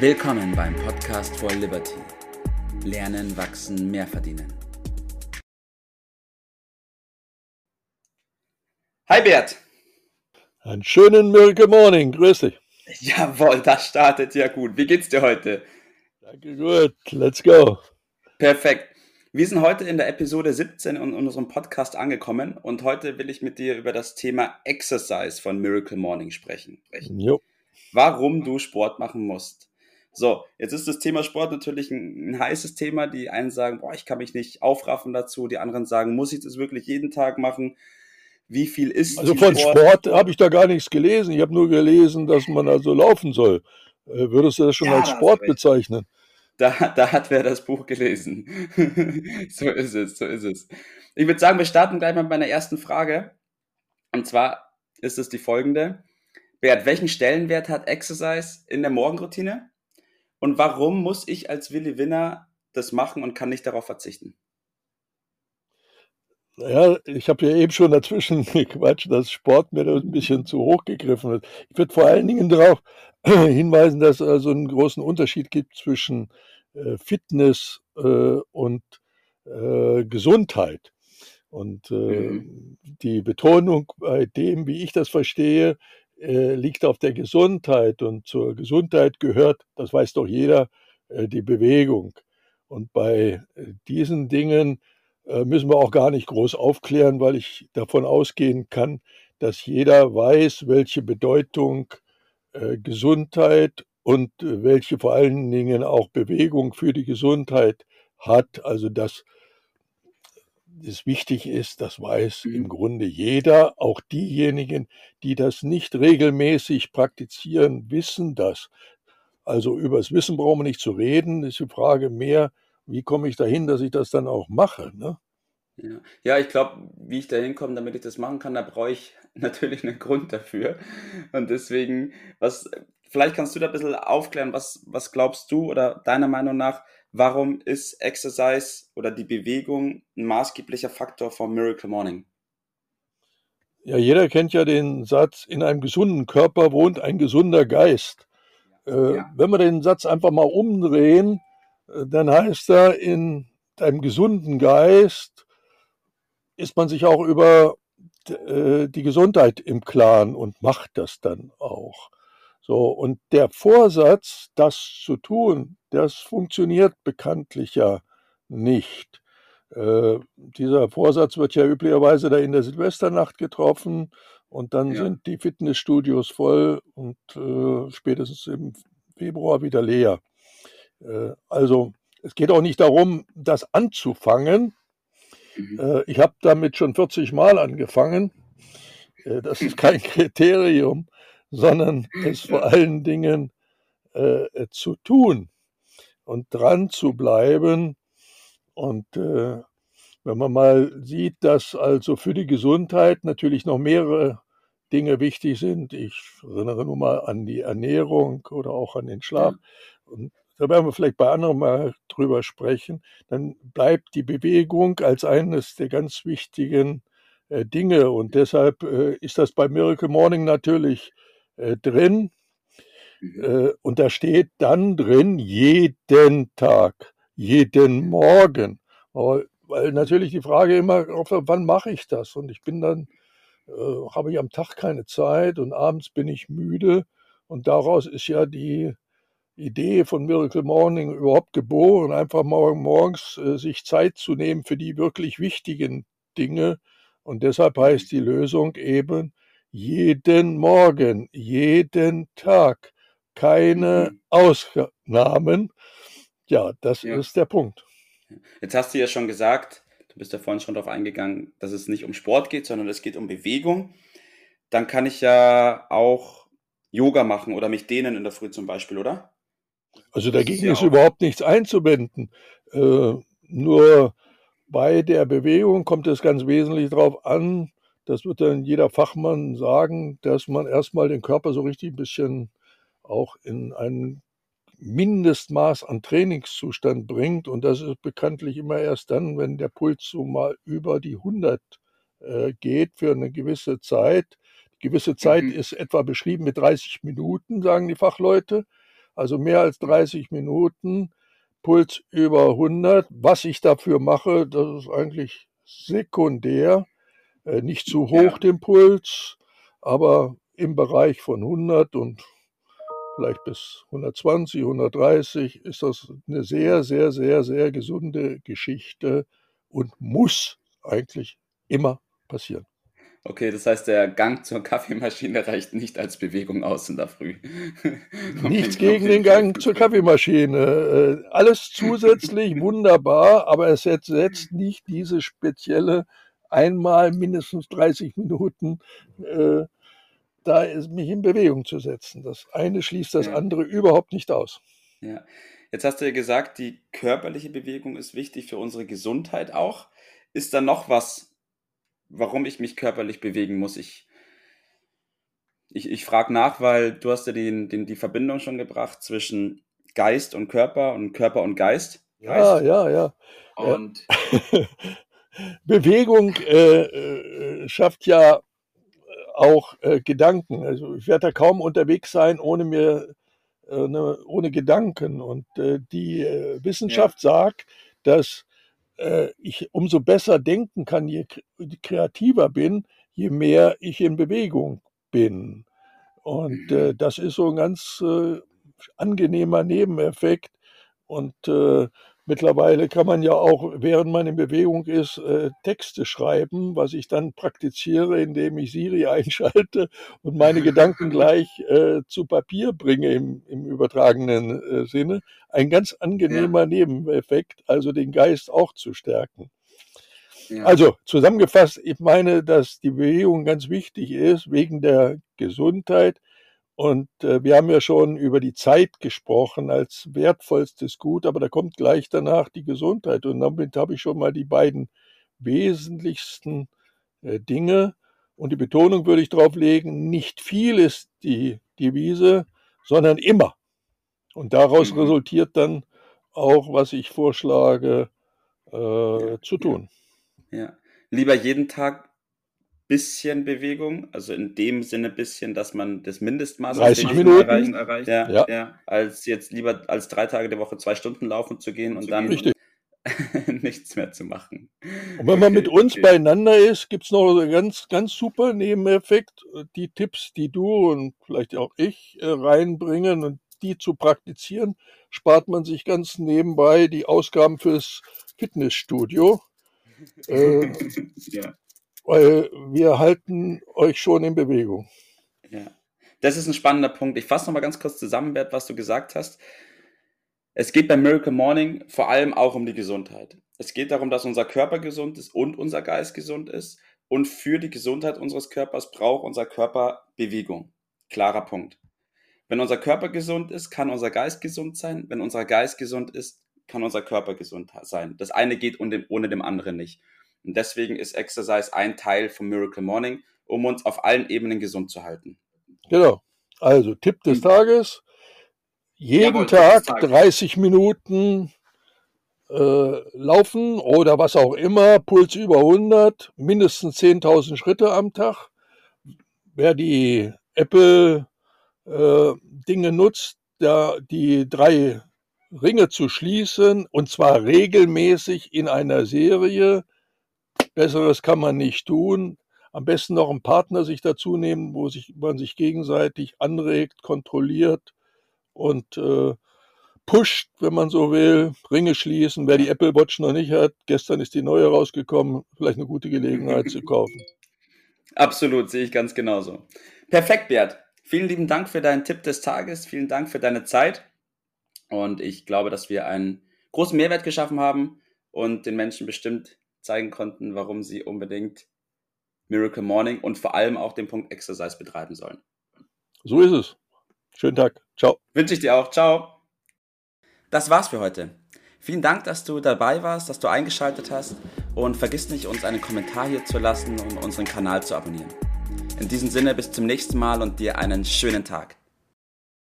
Willkommen beim Podcast for Liberty. Lernen, wachsen, mehr verdienen. Hi Bert. Einen schönen Miracle Morning, grüß dich. Jawohl, das startet ja gut. Wie geht's dir heute? Danke, gut. Let's go. Perfekt. Wir sind heute in der Episode 17 in unserem Podcast angekommen und heute will ich mit dir über das Thema Exercise von Miracle Morning sprechen. Jo. Warum du Sport machen musst. So, jetzt ist das Thema Sport natürlich ein, ein, heißes Thema. Die einen sagen, boah, ich kann mich nicht aufraffen dazu. Die anderen sagen, muss ich das wirklich jeden Tag machen? Wie viel ist Also von Sport, Sport habe ich da gar nichts gelesen. Ich habe nur gelesen, dass man also laufen soll. Äh, würdest du das schon ja, als Sport bezeichnen? Da, da hat wer das Buch gelesen. so ist es, so ist es. Ich würde sagen, wir starten gleich mal mit meiner ersten Frage. Und zwar ist es die folgende. Bert, welchen Stellenwert hat Exercise in der Morgenroutine? Und warum muss ich als Willi Winner das machen und kann nicht darauf verzichten? Ja, ich habe ja eben schon dazwischen gequatscht, dass Sport mir da ein bisschen zu hoch gegriffen wird. Ich würde vor allen Dingen darauf hinweisen, dass es also einen großen Unterschied gibt zwischen äh, Fitness äh, und äh, Gesundheit. Und mhm. die Betonung bei dem, wie ich das verstehe, liegt auf der Gesundheit. Und zur Gesundheit gehört, das weiß doch jeder, die Bewegung. Und bei diesen Dingen müssen wir auch gar nicht groß aufklären, weil ich davon ausgehen kann, dass jeder weiß, welche Bedeutung Gesundheit und äh, welche vor allen Dingen auch Bewegung für die Gesundheit hat. Also dass es wichtig ist, das weiß mhm. im Grunde jeder, auch diejenigen, die das nicht regelmäßig praktizieren, wissen das. Also über das Wissen brauchen wir nicht zu reden, ist die Frage mehr, wie komme ich dahin, dass ich das dann auch mache. Ne? Ja. ja, ich glaube, wie ich da hinkomme, damit ich das machen kann, da brauche ich natürlich einen Grund dafür. Und deswegen, was vielleicht kannst du da ein bisschen aufklären, was, was glaubst du oder deiner Meinung nach, warum ist Exercise oder die Bewegung ein maßgeblicher Faktor von Miracle Morning? Ja, jeder kennt ja den Satz, in einem gesunden Körper wohnt ein gesunder Geist. Äh, ja. Wenn wir den Satz einfach mal umdrehen, äh, dann heißt er, in einem gesunden Geist ist man sich auch über äh, die Gesundheit im Klaren und macht das dann auch. So, und der Vorsatz, das zu tun, das funktioniert bekanntlich ja nicht. Äh, dieser Vorsatz wird ja üblicherweise da in der Silvesternacht getroffen und dann ja. sind die Fitnessstudios voll und äh, spätestens im Februar wieder leer. Äh, also es geht auch nicht darum, das anzufangen. Mhm. Äh, ich habe damit schon 40 Mal angefangen. Äh, das ist kein Kriterium sondern es vor allen Dingen äh, zu tun und dran zu bleiben. Und äh, wenn man mal sieht, dass also für die Gesundheit natürlich noch mehrere Dinge wichtig sind, ich erinnere nur mal an die Ernährung oder auch an den Schlaf, und da werden wir vielleicht bei anderen mal drüber sprechen, dann bleibt die Bewegung als eines der ganz wichtigen äh, Dinge. Und deshalb äh, ist das bei Miracle Morning natürlich äh, drin. Mhm. Äh, und da steht dann drin, jeden Tag, jeden Morgen. Aber, weil natürlich die Frage immer, wann mache ich das? Und ich bin dann, äh, habe ich am Tag keine Zeit und abends bin ich müde. Und daraus ist ja die Idee von Miracle Morning überhaupt geboren, einfach morgen morgens äh, sich Zeit zu nehmen für die wirklich wichtigen Dinge. Und deshalb heißt die Lösung eben, jeden Morgen, jeden Tag, keine mhm. Ausnahmen. Ja, das ja. ist der Punkt. Jetzt hast du ja schon gesagt, du bist ja vorhin schon darauf eingegangen, dass es nicht um Sport geht, sondern es geht um Bewegung. Dann kann ich ja auch Yoga machen oder mich dehnen in der Früh zum Beispiel, oder? Also dagegen ist, ja ist überhaupt nichts einzuwenden. Äh, nur bei der Bewegung kommt es ganz wesentlich darauf an, das wird dann jeder Fachmann sagen, dass man erstmal den Körper so richtig ein bisschen auch in ein Mindestmaß an Trainingszustand bringt. Und das ist bekanntlich immer erst dann, wenn der Puls so mal über die 100 äh, geht für eine gewisse Zeit. Die gewisse Zeit mhm. ist etwa beschrieben mit 30 Minuten, sagen die Fachleute. also mehr als 30 Minuten, Puls über 100. Was ich dafür mache, das ist eigentlich sekundär, nicht zu hoch ja. den Puls, aber im Bereich von 100 und vielleicht bis 120, 130 ist das eine sehr, sehr, sehr, sehr gesunde Geschichte und muss eigentlich immer passieren. Okay, das heißt, der Gang zur Kaffeemaschine reicht nicht als Bewegung aus in der Früh. Nichts gegen den Gang zur Kaffeemaschine. Äh, alles zusätzlich wunderbar, aber es setzt nicht diese spezielle einmal mindestens 30 Minuten äh, da ist, mich in Bewegung zu setzen. Das eine schließt das ja. andere überhaupt nicht aus. Ja. Jetzt hast du ja gesagt, die körperliche Bewegung ist wichtig für unsere Gesundheit auch. Ist da noch was, warum ich mich körperlich bewegen muss? Ich, ich, ich frage nach, weil du hast ja den, den, die Verbindung schon gebracht zwischen Geist und Körper und Körper und Geist. Ja, ja, ja. Und Bewegung äh, äh, schafft ja auch äh, Gedanken. Also ich werde da kaum unterwegs sein, ohne mir äh, ne, ohne Gedanken. Und äh, die äh, Wissenschaft ja. sagt, dass äh, ich umso besser denken kann, je kreativer bin, je mehr ich in Bewegung bin. Und äh, mhm. das ist so ein ganz angenehmer Nebeneffekt. Und Mittlerweile kann man ja auch, während man in Bewegung ist, äh, Texte schreiben, was ich dann praktiziere, indem ich Siri einschalte und meine Gedanken gleich äh, zu Papier bringe im, im übertragenen äh, Sinne. Ein ganz angenehmer ja. Nebeneffekt, also den Geist auch zu stärken. Ja. Also zusammengefasst, ich meine, dass die Bewegung ganz wichtig ist wegen der Gesundheit, und äh, wir haben ja schon über die Zeit gesprochen als wertvollstes Gut, aber da kommt gleich danach die Gesundheit. Und damit habe ich schon mal die beiden wesentlichsten äh, Dinge. Und die Betonung würde ich darauf legen, nicht viel ist die Devise, sondern immer. Und daraus mhm. resultiert dann auch, was ich vorschlage, äh, ja, zu tun. Ja. ja. Lieber jeden Tag bisschen Bewegung, also in dem Sinne bisschen, dass man das Mindestmaß 30 Minuten erreicht, erreicht ja, ja. ja, als jetzt lieber als drei Tage der Woche zwei Stunden laufen zu gehen und dann Richtig. nichts mehr zu machen. Und wenn man mit uns beieinander ist, gibt es noch einen ganz, ganz super Nebeneffekt. Die Tipps, die du und vielleicht auch ich äh, reinbringen und die zu praktizieren, spart man sich ganz nebenbei die Ausgaben fürs Fitnessstudio. äh, ja weil wir halten euch schon in Bewegung. Ja, das ist ein spannender Punkt. Ich fasse nochmal ganz kurz zusammen, Bert, was du gesagt hast. Es geht beim Miracle Morning vor allem auch um die Gesundheit. Es geht darum, dass unser Körper gesund ist und unser Geist gesund ist. Und für die Gesundheit unseres Körpers braucht unser Körper Bewegung. Klarer Punkt. Wenn unser Körper gesund ist, kann unser Geist gesund sein. Wenn unser Geist gesund ist, kann unser Körper gesund sein. Das eine geht ohne dem anderen nicht. Und deswegen ist Exercise ein Teil vom Miracle Morning, um uns auf allen Ebenen gesund zu halten. Genau. Also Tipp des hm. Tages. Jeden Jawohl, Tag 30 Minuten äh, laufen oder was auch immer, Puls über 100, mindestens 10.000 Schritte am Tag. Wer die Apple äh, Dinge nutzt, da die drei Ringe zu schließen und zwar regelmäßig in einer Serie, Besseres kann man nicht tun. Am besten noch einen Partner sich dazu nehmen, wo sich, man sich gegenseitig anregt, kontrolliert und äh, pusht, wenn man so will, Ringe schließen. Wer die Apple Watch noch nicht hat, gestern ist die neue rausgekommen, vielleicht eine gute Gelegenheit zu kaufen. Absolut, sehe ich ganz genauso. Perfekt, Bert. Vielen lieben Dank für deinen Tipp des Tages. Vielen Dank für deine Zeit. Und ich glaube, dass wir einen großen Mehrwert geschaffen haben und den Menschen bestimmt zeigen konnten, warum sie unbedingt Miracle Morning und vor allem auch den Punkt Exercise betreiben sollen. So ist es. Schönen Tag. Ciao. Wünsche ich dir auch. Ciao. Das war's für heute. Vielen Dank, dass du dabei warst, dass du eingeschaltet hast und vergiss nicht, uns einen Kommentar hier zu lassen und unseren Kanal zu abonnieren. In diesem Sinne bis zum nächsten Mal und dir einen schönen Tag.